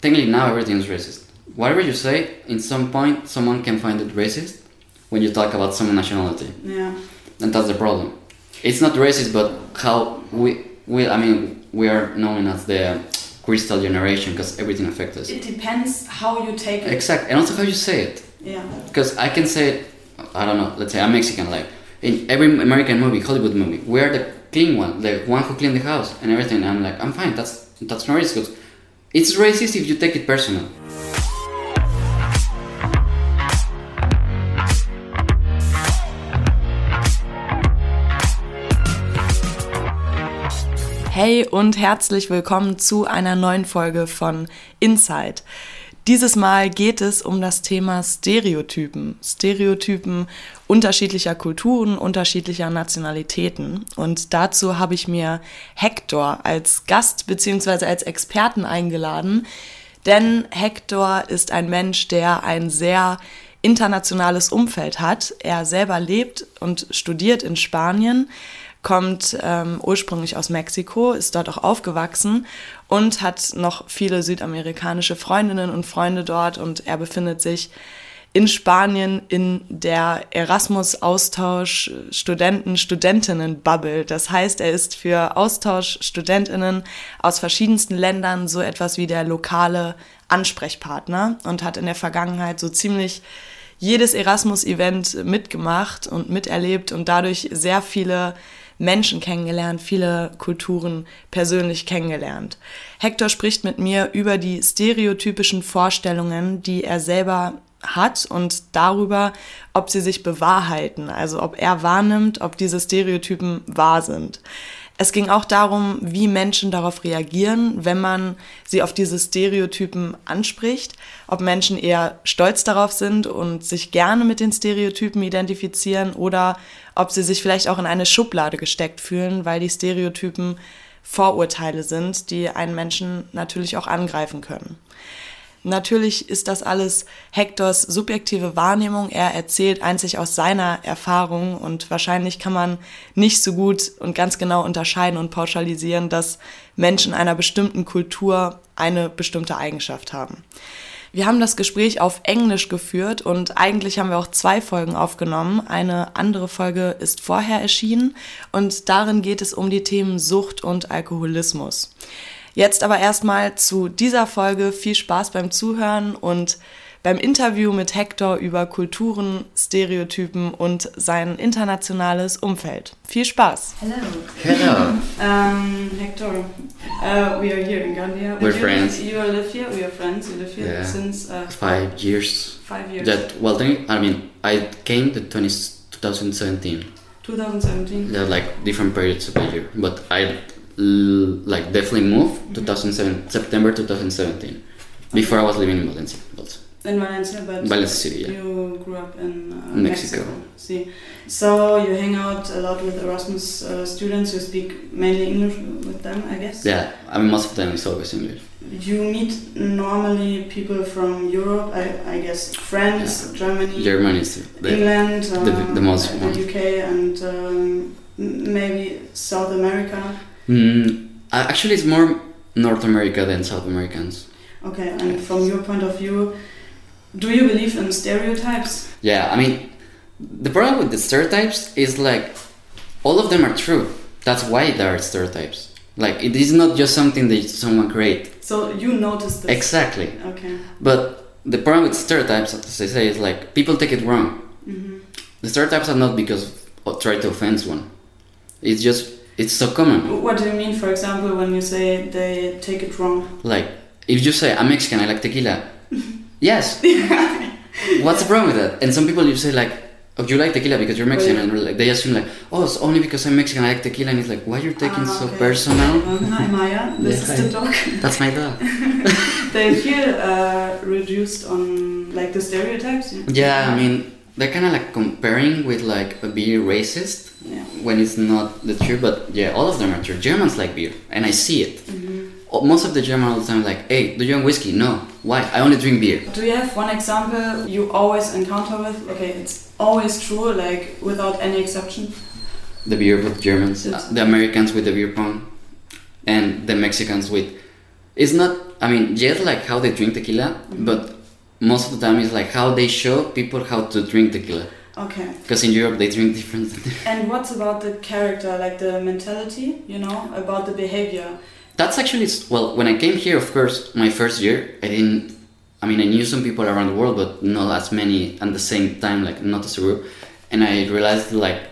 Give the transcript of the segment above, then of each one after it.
technically now everything is racist. Whatever you say, in some point, someone can find it racist when you talk about some nationality, Yeah. and that's the problem. It's not racist, but how we we I mean we are known as the crystal generation because everything affects us. It depends how you take it. Exactly, and also how you say it. Yeah. Because I can say, I don't know, let's say I'm Mexican, like in every American movie, Hollywood movie, we're the clean one, the one who clean the house and everything. I'm like, I'm fine. That's that's not racist. It's racist if you take it personal. Hey und herzlich willkommen zu einer neuen Folge von Inside. Dieses Mal geht es um das Thema Stereotypen. Stereotypen unterschiedlicher Kulturen, unterschiedlicher Nationalitäten. Und dazu habe ich mir Hector als Gast bzw. als Experten eingeladen. Denn Hector ist ein Mensch, der ein sehr internationales Umfeld hat. Er selber lebt und studiert in Spanien kommt ähm, ursprünglich aus Mexiko, ist dort auch aufgewachsen und hat noch viele südamerikanische Freundinnen und Freunde dort und er befindet sich in Spanien in der Erasmus-Austausch Studenten, Studentinnen-Bubble. Das heißt, er ist für Austauschstudentinnen aus verschiedensten Ländern so etwas wie der lokale Ansprechpartner und hat in der Vergangenheit so ziemlich jedes Erasmus-Event mitgemacht und miterlebt und dadurch sehr viele Menschen kennengelernt, viele Kulturen persönlich kennengelernt. Hector spricht mit mir über die stereotypischen Vorstellungen, die er selber hat und darüber, ob sie sich bewahrheiten, also ob er wahrnimmt, ob diese Stereotypen wahr sind. Es ging auch darum, wie Menschen darauf reagieren, wenn man sie auf diese Stereotypen anspricht, ob Menschen eher stolz darauf sind und sich gerne mit den Stereotypen identifizieren oder ob sie sich vielleicht auch in eine Schublade gesteckt fühlen, weil die Stereotypen Vorurteile sind, die einen Menschen natürlich auch angreifen können. Natürlich ist das alles Hectors subjektive Wahrnehmung. Er erzählt einzig aus seiner Erfahrung und wahrscheinlich kann man nicht so gut und ganz genau unterscheiden und pauschalisieren, dass Menschen einer bestimmten Kultur eine bestimmte Eigenschaft haben. Wir haben das Gespräch auf Englisch geführt und eigentlich haben wir auch zwei Folgen aufgenommen. Eine andere Folge ist vorher erschienen und darin geht es um die Themen Sucht und Alkoholismus. Jetzt aber erstmal zu dieser Folge. Viel Spaß beim Zuhören und beim Interview mit Hector über Kulturen, Stereotypen und sein internationales Umfeld. Viel Spaß! Hello. Hello. Um, Hector, uh, we are here in Gambia. We're you, friends. You live here. We are friends. You live here Yeah. since uh, Five years. five years. That well, then, I mean, I came to 20, 2017. 2017. There are like different periods of the year, but I like definitely moved 2007 September 2017. Before I was living in Valencia, also. In Valencia, but Valencia City, yeah. you grew up in uh, Mexico. Mexico. See, so you hang out a lot with Erasmus uh, students. You speak mainly English with them, I guess. Yeah, I mean most of them is always English. You meet normally people from Europe, I, I guess France, Germany, Germany is the, England, uh, the- the most the. UK, and um, maybe South America. Mm, actually it's more North America than South Americans. Okay, and from your point of view, do you believe in stereotypes? Yeah, I mean the problem with the stereotypes is like all of them are true. That's why there are stereotypes. Like it is not just something that someone create. So you notice this? Exactly. Okay. But the problem with stereotypes, as I say, is like people take it wrong. hmm The stereotypes are not because of try to offend one. It's just it's so common. What do you mean, for example, when you say they take it wrong? Like if you say I'm Mexican, I like tequila. yes. What's the problem with that? And some people you say like, oh, you like tequila because you're Mexican, and like, they assume like, oh, it's only because I'm Mexican I like tequila, and it's like, why you're taking Ah, so personal? Hi Maya, this is the dog. That's my dog. they feel uh, reduced on like the stereotypes. Yeah, I mean they're kind of like comparing with like a beer racist Yeah. when it's not the truth. But yeah, all of them are true. Germans like beer, and I see it. Mhm. Oh, Most of the German all the time like, hey, do you want whiskey? No. Why? I only drink beer. Do you have one example you always encounter with? Okay, it's always true, like without any exception. The beer with Germans, uh, the Americans with the beer pong, and the Mexicans with. It's not I mean, just like how they drink tequila, but most of the time it's like how they show people how to drink tequila. Okay. Because in Europe they drink different. And what's about the character, like the mentality, you know, about the behavior? That's actually well. When I came here, of course, my first year, I didn't. I mean, I knew some people around the world, but not as many at the same time, like not as a group. And I realized like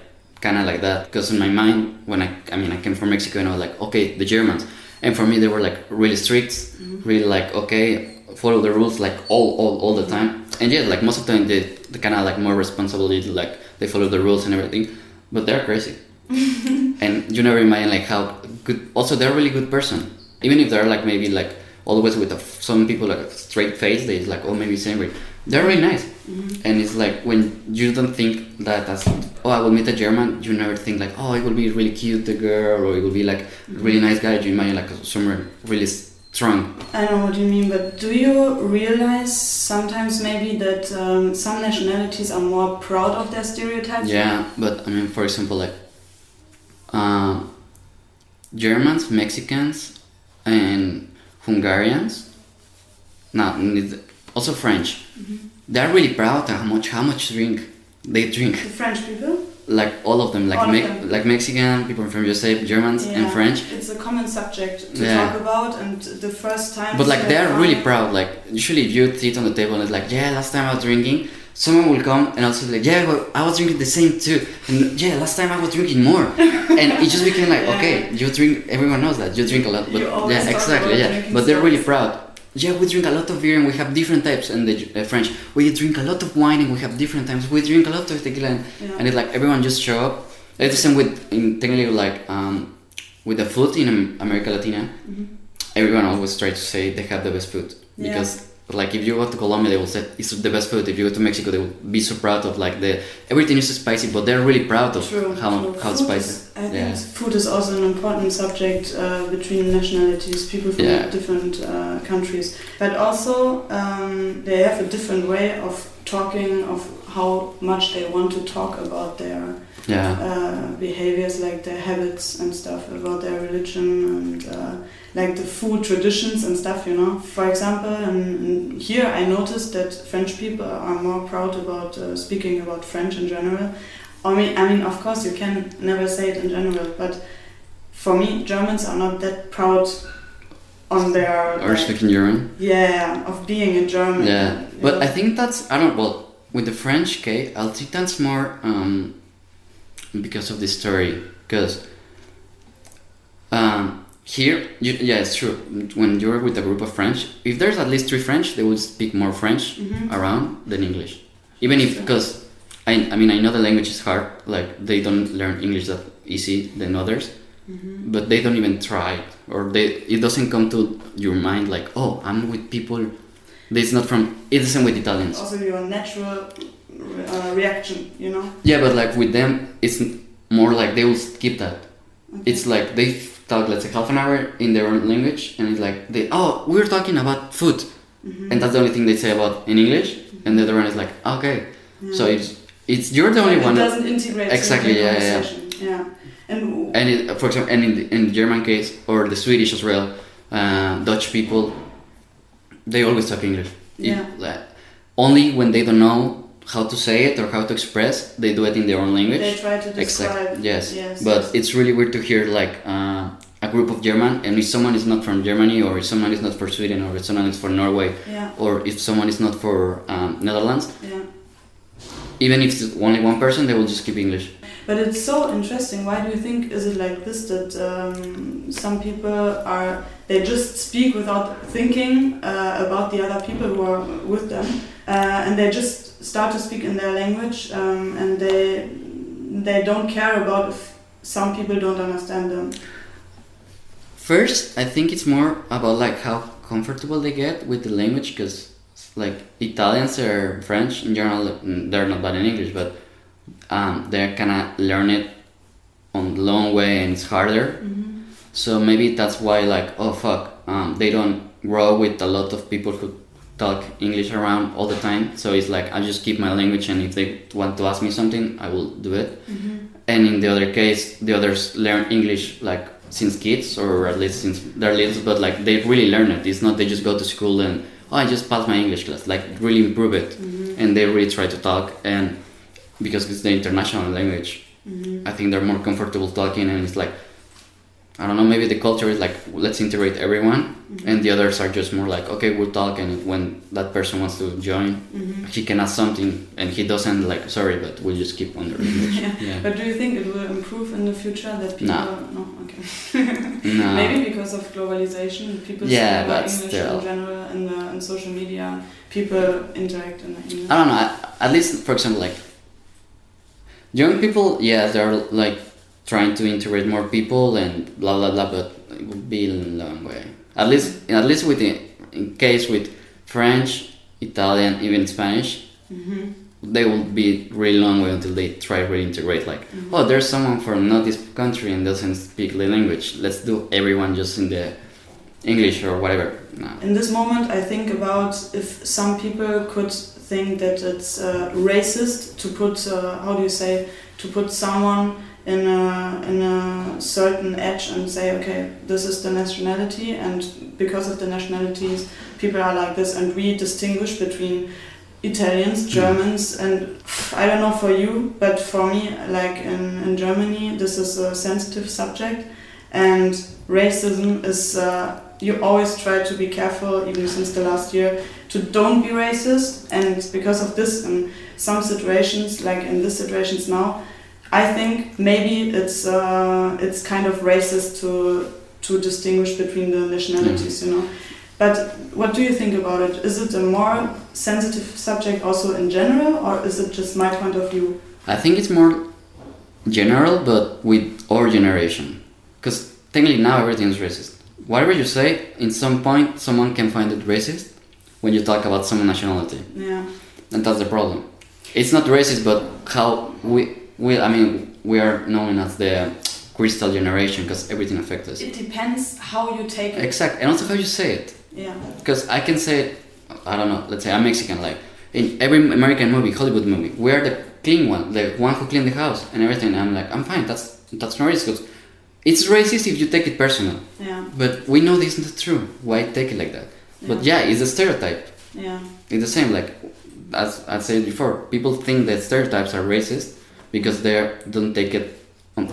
kind of like that because in my mind, when I, I mean, I came from Mexico and I was like, okay, the Germans, and for me they were like really strict, mm-hmm. really like okay, follow the rules like all all, all the time. And yeah, like most of the time they, they kind of like more responsibility, like they follow the rules and everything, but they're crazy. and you never imagine like how good. Also, they're a really good person. Even if they're like maybe like always with a, some people like a straight face, they like oh maybe same way. They're really nice, mm-hmm. and it's like when you don't think that as oh I will meet a German, you never think like oh it will be really cute the girl or it will be like really mm-hmm. nice guy. You imagine like someone really strong. I know what you mean, but do you realize sometimes maybe that um, some nationalities are more proud of their stereotypes? Yeah, but I mean for example like uh, Germans, Mexicans, and Hungarians. No, also French. They're really proud of how much how much drink they drink. The French people? Like all of them, like All Me- them. like Mexican people from USA, Germans, and French. It's a common subject to Yeah. talk about, and the first time. But like they they're really proud. Like usually, if you sit on the table and it's like, yeah, last time I was drinking, someone will come and also like, yeah, well, I was drinking the same too, and yeah, last time I was drinking more, and it just became like, Yeah. okay, you drink. Everyone knows that you drink a lot, but yeah, exactly, yeah. But they're really proud. Yeah, we drink a lot of beer and we have different types. And the uh, French, we drink a lot of wine and we have different types. We drink a lot of tequila, and, Yeah. and it's like everyone just show up. It's the same with in technically like um, with the food in America Latina everyone always tries to say they have the best food Yeah. because like if you go to Colombia they will say it's the best food if you go to Mexico they will be so proud of like the everything is spicy but they're really proud of True, how true. how food spicy Is, I think food is also an important subject uh, between nationalities, people from Yeah. different uh, countries. But also, um, they have a different way of talking, of how much they want to talk about their yeah uh, behaviors, like their habits and stuff, about their religion and uh, like the food traditions and stuff, you know. For example, and, and here I noticed that French people are more proud about uh, speaking about French in general. I mean, I mean, of course, you can never say it in general, but for me, Germans are not that proud on their or like, speaking German yeah of being a German. yeah but. I think that's I don't well with the French case I'll think that's more um, because of the story because um, here you, yeah it's true when you're with a group of French if there's at least three French they will speak more French Mhm. around than English. Even if because I, I mean I know the language is hard, like they don't learn English that easy than others, Mhm. but they don't even try or they it doesn't come to your mind like oh I'm with people. It's not from. It's the same with Italians. Also, your natural uh, reaction, you know. Yeah, but like with them, it's more like they will skip that. It's like they talk let's say half an hour in their own language, and it's like they oh we're talking about food, Mhm. and that's the only thing they say about in English, and the other one is like okay. Yeah. So it's it's you're the only Like, one. It doesn't integrate Exactly, yeah, yeah, yeah. yeah. And and it, for example, and in the, in the German case or the Swedish as well, uh, Dutch people, they always talk English. It- Yeah. like, only when they don't know how to say it or how to express, they do it in their own language. they try to describe. Exactly. Yes. Yes. But it's really weird to hear like uh, a group of German, and if someone is not from Germany, or if someone is not for Sweden, or if someone is for Norway, Yeah. or if someone is not for um, Netherlands, Yeah. even if it's only one person, they will just keep English. But it's so interesting. Why do you think is it like this that um, some people are they just speak without thinking uh, about the other people who are with them, uh, and they just start to speak in their language, um, and they they don't care about if some people don't understand them. First, I think it's more about like how comfortable they get with the language because like Italians or French in general, they're not bad in English, but um, they kind of learn it on the long way and it's harder. So maybe that's why like oh fuck, um, they don't grow with a lot of people who talk English around all the time. So it's like I just keep my language, and if they want to ask me something, I will do it. And in the other case, the others learn English like since kids or at least since they're little, but like they really learn it. It's not they just go to school and oh I just passed my English class. Like really improve it, Mm-hmm. and they really try to talk and because it's the international language, Mm-hmm. I think they're more comfortable talking and it's like I don't know maybe the culture is like let's integrate everyone Mm-hmm. and the others are just more like okay we'll talk and when that person wants to join Mm-hmm. he can ask something and he doesn't like sorry but we'll just keep on the language Yeah. yeah But do you think it will improve in the future that people? No. No. Okay. no Maybe because of globalization, people Yeah, speak about English still. in general, and in social media, people interact in English. I don't know at- at least for example like young people yeah they're like trying to integrate more people and blah blah blah but it would be a long way. At least at least with the in case with French Italian even Spanish hmm they will be really long way until they try really integrate like Mm-hmm. oh there's someone from not this country and doesn't speak the language. Let's do everyone just in the english or whatever. No. In this moment, I think about if some people could think that it's uh, racist to put, uh, how do you say, to put someone in a, in a certain edge and say, okay, this is the nationality, and because of the nationalities, people are like this, and we distinguish between Italians, Germans, and I don't know for you, but for me, like in, in Germany, this is a sensitive subject, and racism is. Uh, you always try to be careful, even since the last year, to don't be racist. And because of this, in some situations, like in this situations now, I think maybe it's uh, it's kind of racist to to distinguish between the nationalities, you know. But what do you think about it? Is it a more sensitive subject also in general, or is it just my point of view? i think it's more general but with our generation because technically now everything is racist whatever you say in some point someone can find it racist when you talk about some nationality. Yeah. and that's the problem. It's not racist but how we we i mean we are known as the crystal generation because everything affects us. It depends how you take it. Exactly, and also how you say it. Yeah. because i can say i don't know let's say i'm mexican like in every american movie hollywood movie we're the clean one the one who clean the house and everything. I'm like i'm fine. That's that's not racist 'cause it's racist if you take it personal. Yeah. but we know this is not true. Why take it like that but yeah it's a stereotype. Yeah. it's the same like as I said before people think that stereotypes are racist because they don't take it on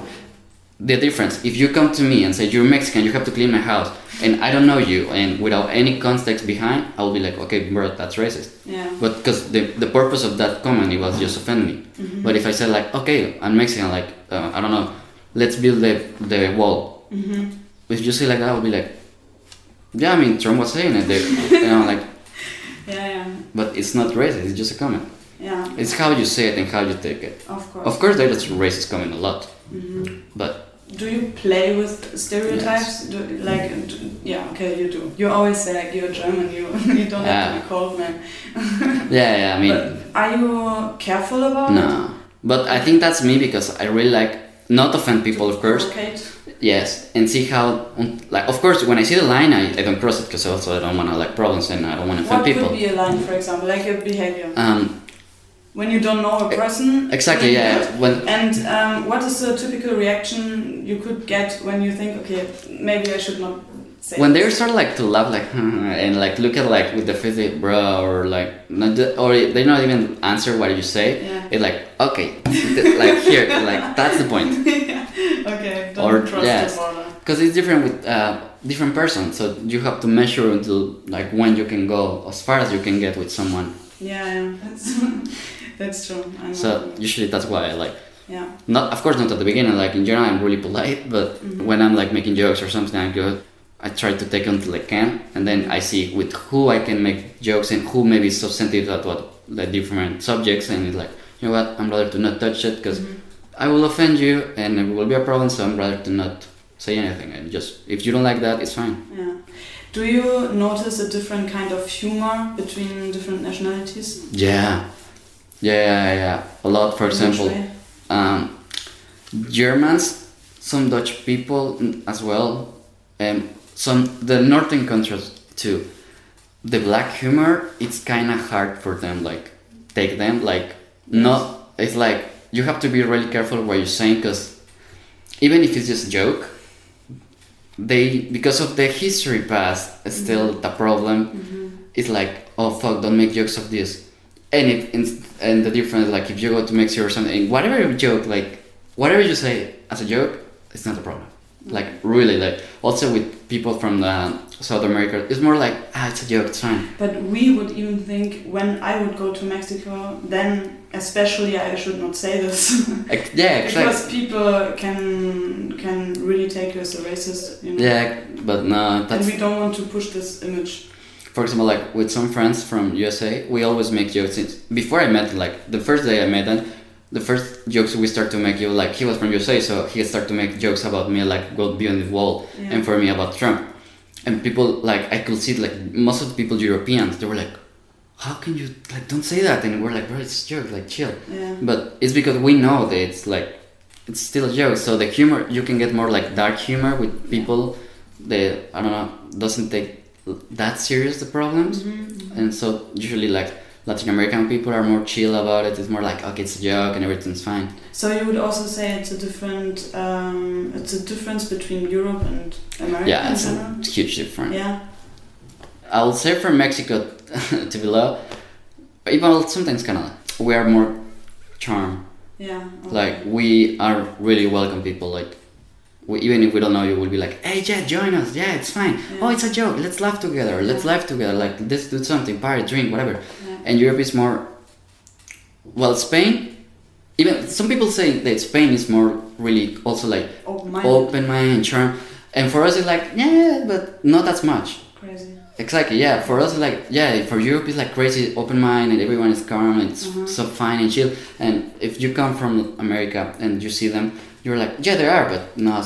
the difference. If you come to me and say you're Mexican you have to clean my house and I don't know you and without any context behind I'll be like okay bro that's racist. Yeah. but because the, the purpose of that comment it was just offend me. But if I said like okay I'm Mexican like uh, I don't know let's build the, the wall. Mm-hmm. if you say like that I'll be like yeah I mean Trump was saying it they, you know like Yeah. Yeah. but it's not racist it's just a comment Yeah. it's how you say it and how you take it. Of course. Of course, there's racist comment a lot, hmm but Do you play with stereotypes? Do, like, yeah, okay, you do. You always say like you're German. You you don't have to be called man. yeah, yeah. I mean, But are you careful about it? no. But I think that's me because I really like not offend people, of course. Okay. Yes, and see how like of course when I see the line, I, I don't cross it because also I don't want to like problems and I don't want to offend What people. could be a line, for example, like a behavior Um, when you don't know a person? exactly. Yeah. that? When And um, what is the typical reaction you could get when you think, okay, maybe I should not say when they start like to laugh like and like look at like with the face like, bro or like not the- or they not even answer what you say Yeah. it's like okay like here like that's the point don't Or- yes. because it's different with uh, different person. so you have to measure until like when you can go as far as you can get with someone Yeah, yeah, that's that's true. I know. so usually that's why i like yeah, not of course not at the beginning like in general i'm really polite but Mhm. when i'm like making jokes or something i go i try to take until i can and then i see with who i can make jokes and who maybe is so sensitive at what like different subjects and it's like you know what i'm rather to not touch it because Mhm. I will offend you and it will be a problem so i'm rather to not say anything and just if you don't like that it's fine yeah. Do you notice a different kind of humor between different nationalities? yeah yeah yeah, yeah. a lot for In example um, Germans, some Dutch people as well, and some the northern countries too. The black humor, it's kind of hard for them. Like take them like not. It's like you have to be really careful what you're saying because even if it's just a joke, they because of the history past, still the problem Mm-hmm. is like, oh fuck, don't make jokes of this. And it and, and the difference, like if you go to Mexico or something, whatever you joke, like whatever you say as a joke, it's not a problem. Like really, like also with people from the South America, it's more like ah, it's a joke, it's fine. But we would even think when I would go to Mexico, then especially I should not say this. Yeah, exactly. because people can can really take you as a racist, you know. Yeah, but no, And we don't want to push this image. for example, like with some friends from USA, we always make jokes. Before I met, like the first day I met them, the first jokes we start to make, you like he was from USA, so he started to make jokes about me, like go beyond the wall, Yeah. and for me about Trump. And people like I could see like most of the people Europeans, they were like, "How can you like don't say that?" And we're like, "Bro, it's a joke, like chill." Yeah. But it's because we know that it's like it's still a joke. So the humor you can get more like dark humor with people that I don't know doesn't take that serious the problems, Mhm. and so usually like Latin American people are more chill about it. It's more like okay, it's a joke and everything's fine. So you would also say it's a different, um, it's a difference between Europe and America yeah, it's a huge difference. Yeah. I would say from Mexico to below, even sometimes Canada, we are more charm. Yeah. okay. Like we are really welcome people. Like we, even if we don't know you, we'll be like, hey, yeah, join us. Yeah, it's fine. Yeah. Oh, it's a joke. Let's laugh together. Let's laugh together. Like let's do something, party, drink, whatever. Yeah. And Europe is more. Well, Spain. Even some people say that Spain is more really also like Open-minded. open mind and charm. And for us, it's like yeah, but not as much. Crazy. Exactly, yeah. For us, like, yeah, for Europe, it's like crazy, open mind, and everyone is calm, and it's Mhm. so fine and chill. And if you come from America and you see them, you're like, yeah, they are, but not.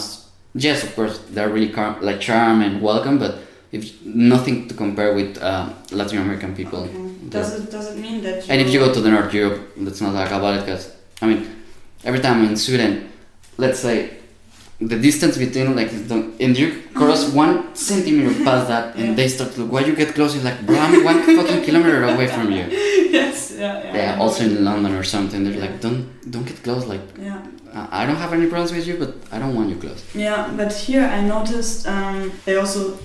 Yes, of course, they're really calm, like charm and welcome, but if nothing to compare with uh, Latin American people. Okay. Does it does it mean that? And if you go to the North Europe, let's not like about it, because I mean, every time in Sweden, let's say the distance between like the, and you cross one centimeter past that, and Yeah. they start to look. Why you get close? It's like, bro, I'm one fucking kilometer away from you. yes. Yeah. Yeah. Yeah. Also in London or something, they're like, don't don't get close. Like, Yeah. I don't have any problems with you, but I don't want you close. Yeah, but here I noticed um, they also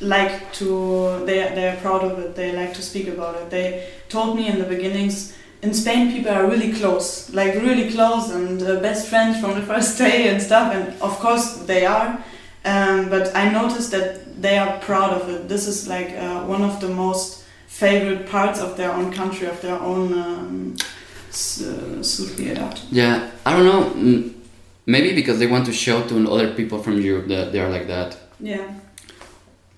like to they they are proud of it. They like to speak about it. They told me in the beginnings in Spain people are really close, like really close and uh, best friends from the first day and stuff. And of course they are. Um, but I noticed that they are proud of it. This is like uh, one of the most favorite parts of their own country, of their own um, uh. Yeah, I don't know. mm, Maybe because they want to show to other people from Europe that they are like that. Yeah.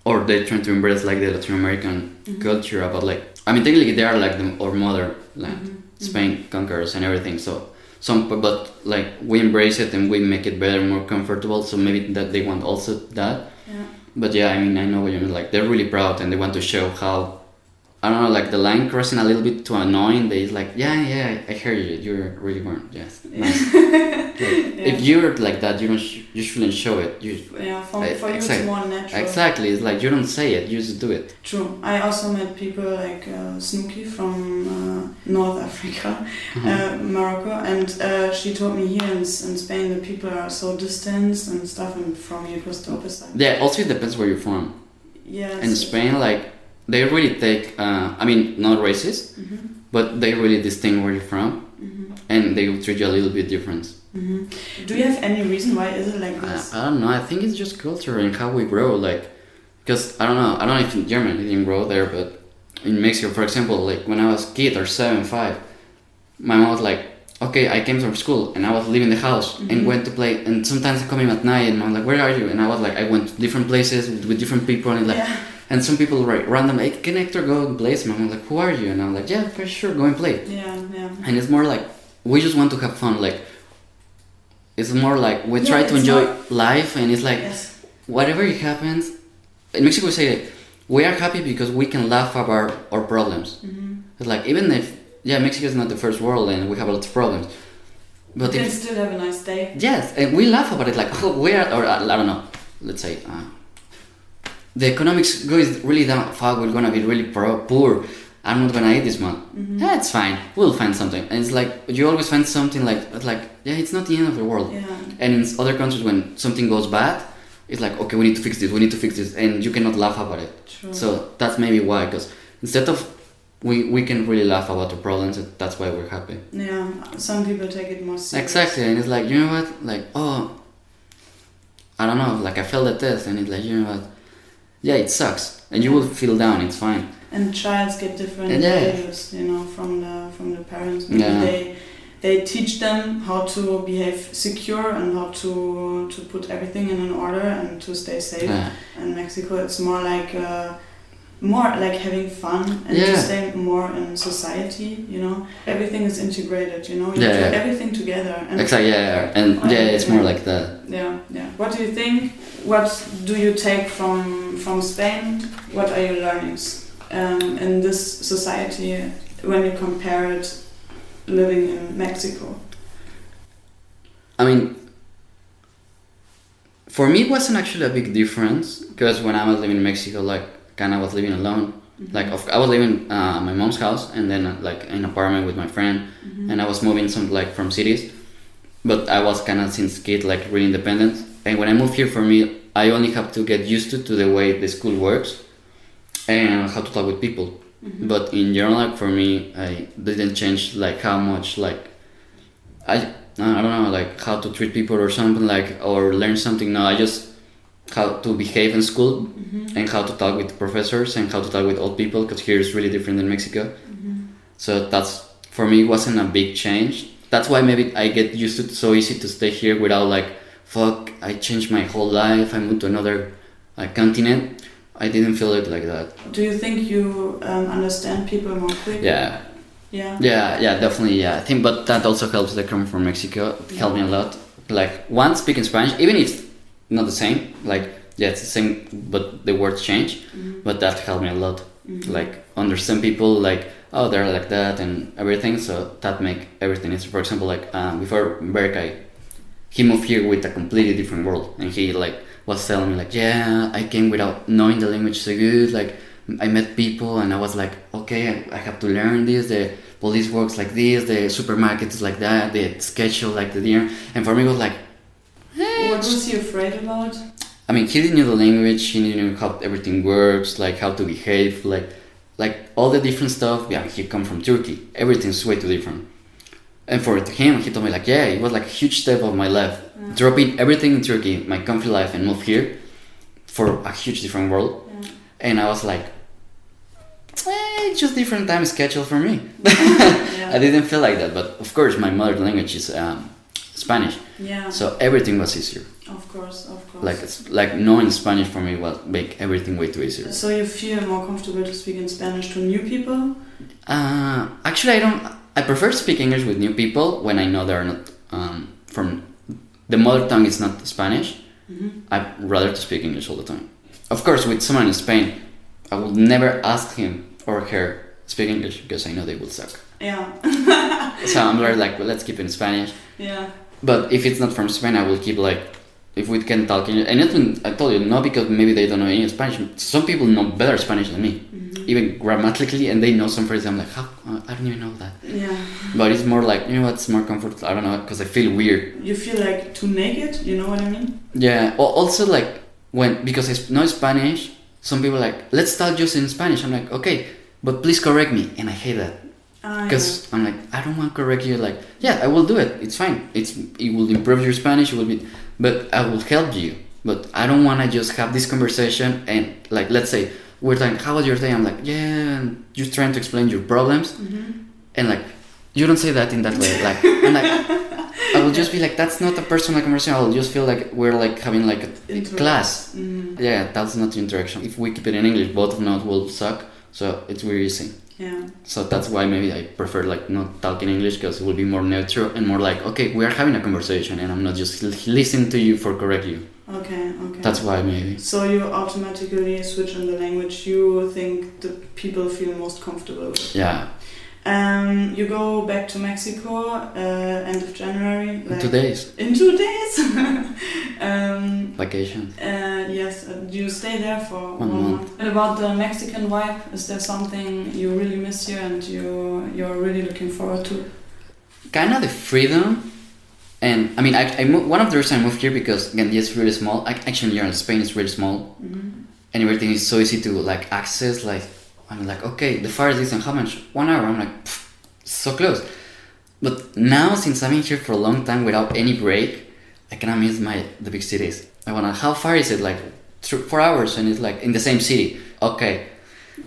or they're trying to embrace like the Latin American Mhm. culture about like I mean technically they are like the our motherland. Mhm. Spain conquers and everything. So some but like we embrace it and we make it better, more comfortable. So maybe that they want also that. Yeah. But yeah, I mean I know what you mean. Like they're really proud and they want to show how I don't know, like the line crossing a little bit too annoying. They like, yeah, yeah, I hear you. You're really warm. Yes. Nice. Like, If you're like that, you don't. Sh- you shouldn't show it. You Yeah, for, I- for you exact- it's more natural. exactly. It's like you don't say it. You just do it. True. I also met people like uh, Snooki from uh, North Africa, Uh-huh. uh, Morocco, and uh, she told me here in, in Spain the people are so distant and stuff, and from you it was the opposite. Yeah. Also, it depends where you're from. Yeah. In Spain, like they really take. Uh, I mean, not racist, hmm but they really distinguish where you're from, hmm and they will treat you a little bit different. hmm Do you have any reason why is it like I, this? I don't know. I think it's just culture and how we grow. Like, because I don't know. I don't know if in Germany didn't grow there, but in Mexico, for example, like when I was kid or seven, five, my mom was like, "Okay, I came from school and I was leaving the house and went to play. And sometimes I come in at night and I'm like, "Where are you?" And I was like, "I went to different places with, with different people and like." yeah. And some people like random, hey, can Hector go and play some? I'm like, who are you? And I'm like, yeah, for sure, go and play. Yeah. Yeah. And it's more like we just want to have fun. Like it's more like we Yeah, try to enjoy not- life, and it's like Yes. whatever it happens. In Mexico, we say we are happy because we can laugh about our problems. hmm It's like even if yeah, Mexico is not the first world, and we have a lot of problems. But you can if still have a nice day. Yes, and we laugh about it like, oh, we are, or uh, I don't know, let's say, uh, the economics goes really down. Fuck, we're gonna be really pro- poor. I'm not gonna eat this month. Mhm. Yeah, it's fine. We'll find something. And it's like you always find something like, like yeah, it's not the end of the world. Yeah. And in other countries, when something goes bad, it's like okay we need to fix this we need to fix this and you cannot laugh about it True. so that's maybe why because instead of we, we can really laugh about the problems and that's why we're happy yeah, some people take it more seriously exactly and it's like you know what like oh i don't know like i failed the test and it's like you know what yeah it sucks and you will feel down it's fine And childs get different Yeah. values, you know, from the from the parents. Maybe Yeah. they they teach them how to behave secure and how to to put everything in an order and to stay safe. yeah In Mexico, it's more like uh, more like having fun and to stay more in society. You know, everything is integrated. You know, you Yeah, do yeah. everything together. And exactly yeah, yeah. and yeah it's more like that yeah, yeah. What do you think? What do you take from from Spain? What are your learnings um, in this society when you compare it living in Mexico? I mean, for me, it wasn't actually a big difference because when I was living in Mexico, like, kind of was living alone. Like, I was living uh, at my mom's house and then, uh, like, in an apartment with my friend, and I was moving some, like, from cities. But I was kind of, since kid, like, really independent. And when I moved here, for me, I only have to get used to, to the way the school works and how to talk with people. Mm-hmm. But in general, like, for me, I didn't change, like, how much, like, I I don't know like how to treat people or something like or learn something. No, I just how to behave in school mm-hmm. and how to talk with professors and how to talk with old people because here is really different than Mexico. Mm-hmm. So that's for me wasn't a big change. That's why maybe I get used to it so easy to stay here without like fuck. I changed my whole life. I moved to another like continent. I didn't feel it like that. Do you think you um, understand people more quick? Yeah, Yeah. Yeah, yeah, definitely. Yeah, I think, but that also helps. Like coming from Mexico, it helped me a lot. Like one speaking Spanish, even if it's not the same. Like yeah, it's the same, but the words change. But that helped me a lot. Like understand people. Like oh, they're like that and everything. So that make everything easier. For example, like um, before Berkay, he moved here with a completely different world, and he like was telling me like, yeah, I came without knowing the language so good. Like I met people, and I was like, okay, I, have to learn this. The police works like this. The supermarket is like that. The schedule like the dinner, and for me it was like, eh, What was he afraid about? I mean, he didn't know the language. He didn't know how everything works, like how to behave, like like all the different stuff. Yeah, he come from Turkey. Everything's way too different. And for him, he told me like, yeah, it was like a huge step of my life, dropping everything in Turkey, my country life, and move here for a huge different world. Yeah. And I was like, eh, it's just different time schedule for me. Yeah. I didn't feel like that, but of course, my mother language is um, Spanish, Yeah. so everything was easier. Of course, of course. Like it's like knowing Spanish for me will make everything way too easier. So you feel more comfortable to speak in Spanish to new people? Uh, actually, I don't. I prefer to speak English with new people when I know they're not um, from the mother tongue is not Spanish. Mm-hmm. I'd rather to speak English all the time. Of course, with someone in Spain, I would never ask him or her speak English because I know they will suck. Yeah. So I'm very like, well, let's keep it in Spanish. yeah. But if it's not from Spain, I will keep like, if we can talk English. And I told you, not because maybe they don't know any Spanish. Some people know better Spanish than me, Mm-hmm. even grammatically, and they know some phrases. I'm like, how? Uh, I don't even know that. Yeah. But it's more like, you know what's more comfortable? I don't know, because I feel weird. You feel like too naked, you know what I mean? Yeah. al- Also, like when because I know Spanish, some people are like, let's talk just in Spanish. I'm like, okay, but please correct me, and I hate that because I'm like, I don't want to correct you. Like, yeah, I will do it. It's fine. It's it will improve your Spanish. It will be, but I will help you. But I don't want to just have this conversation and like, let's say we're like, how was your day? I'm like, yeah, and just trying to explain your problems, Mm-hmm. and like, you don't say that in that way. Like, I'm like, I will just be like, that's not a personal conversation. I'll just feel like we're like having like a class. Mm, Yeah, that's not the interaction. If we keep it in English, both of us will suck. So it's very easy. Yeah. So that's why maybe I prefer like not talking English because it will be more neutral and more like okay, we are having a conversation and I'm not just listening to you for correct you. Okay, okay. That's why maybe. so you automatically switch on the language you think the people feel most comfortable with. Yeah. Um, you go back to Mexico uh, end of January. In Two days In two days. um, vacation. uh, yes, uh, you stay there for One one, month. month. And about the Mexican vibe, is there something you really miss here and you you're really looking forward to? Kind of the freedom And I mean, I, I mo- one of the reasons I moved here because again, it's really small. Like, actually, here in Spain, it's really small, Mhm. and everything is so easy to like access. Like, I'm like, okay, the farthest distance, how much? One hour. I'm like, so close. But now, since I've been here for a long time without any break, I cannot miss my the big cities. I wanna. How far is it? Like, th- four hours, and it's like in the same city. Okay.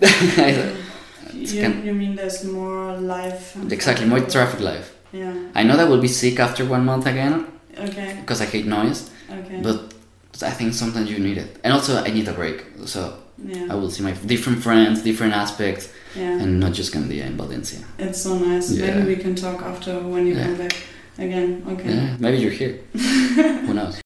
You, kind- you mean there's more life? exactly, more traffic life. Yeah. I know that will be sick after one month again Okay. because I hate noise. Okay. But I think sometimes you need it, and also I need a break. So yeah. I will see my different friends, different aspects, yeah. and not just be in Valencia. It's so nice. Yeah. Maybe we can talk after when you Yeah. come back again. Okay. Yeah, maybe you're here. Who knows?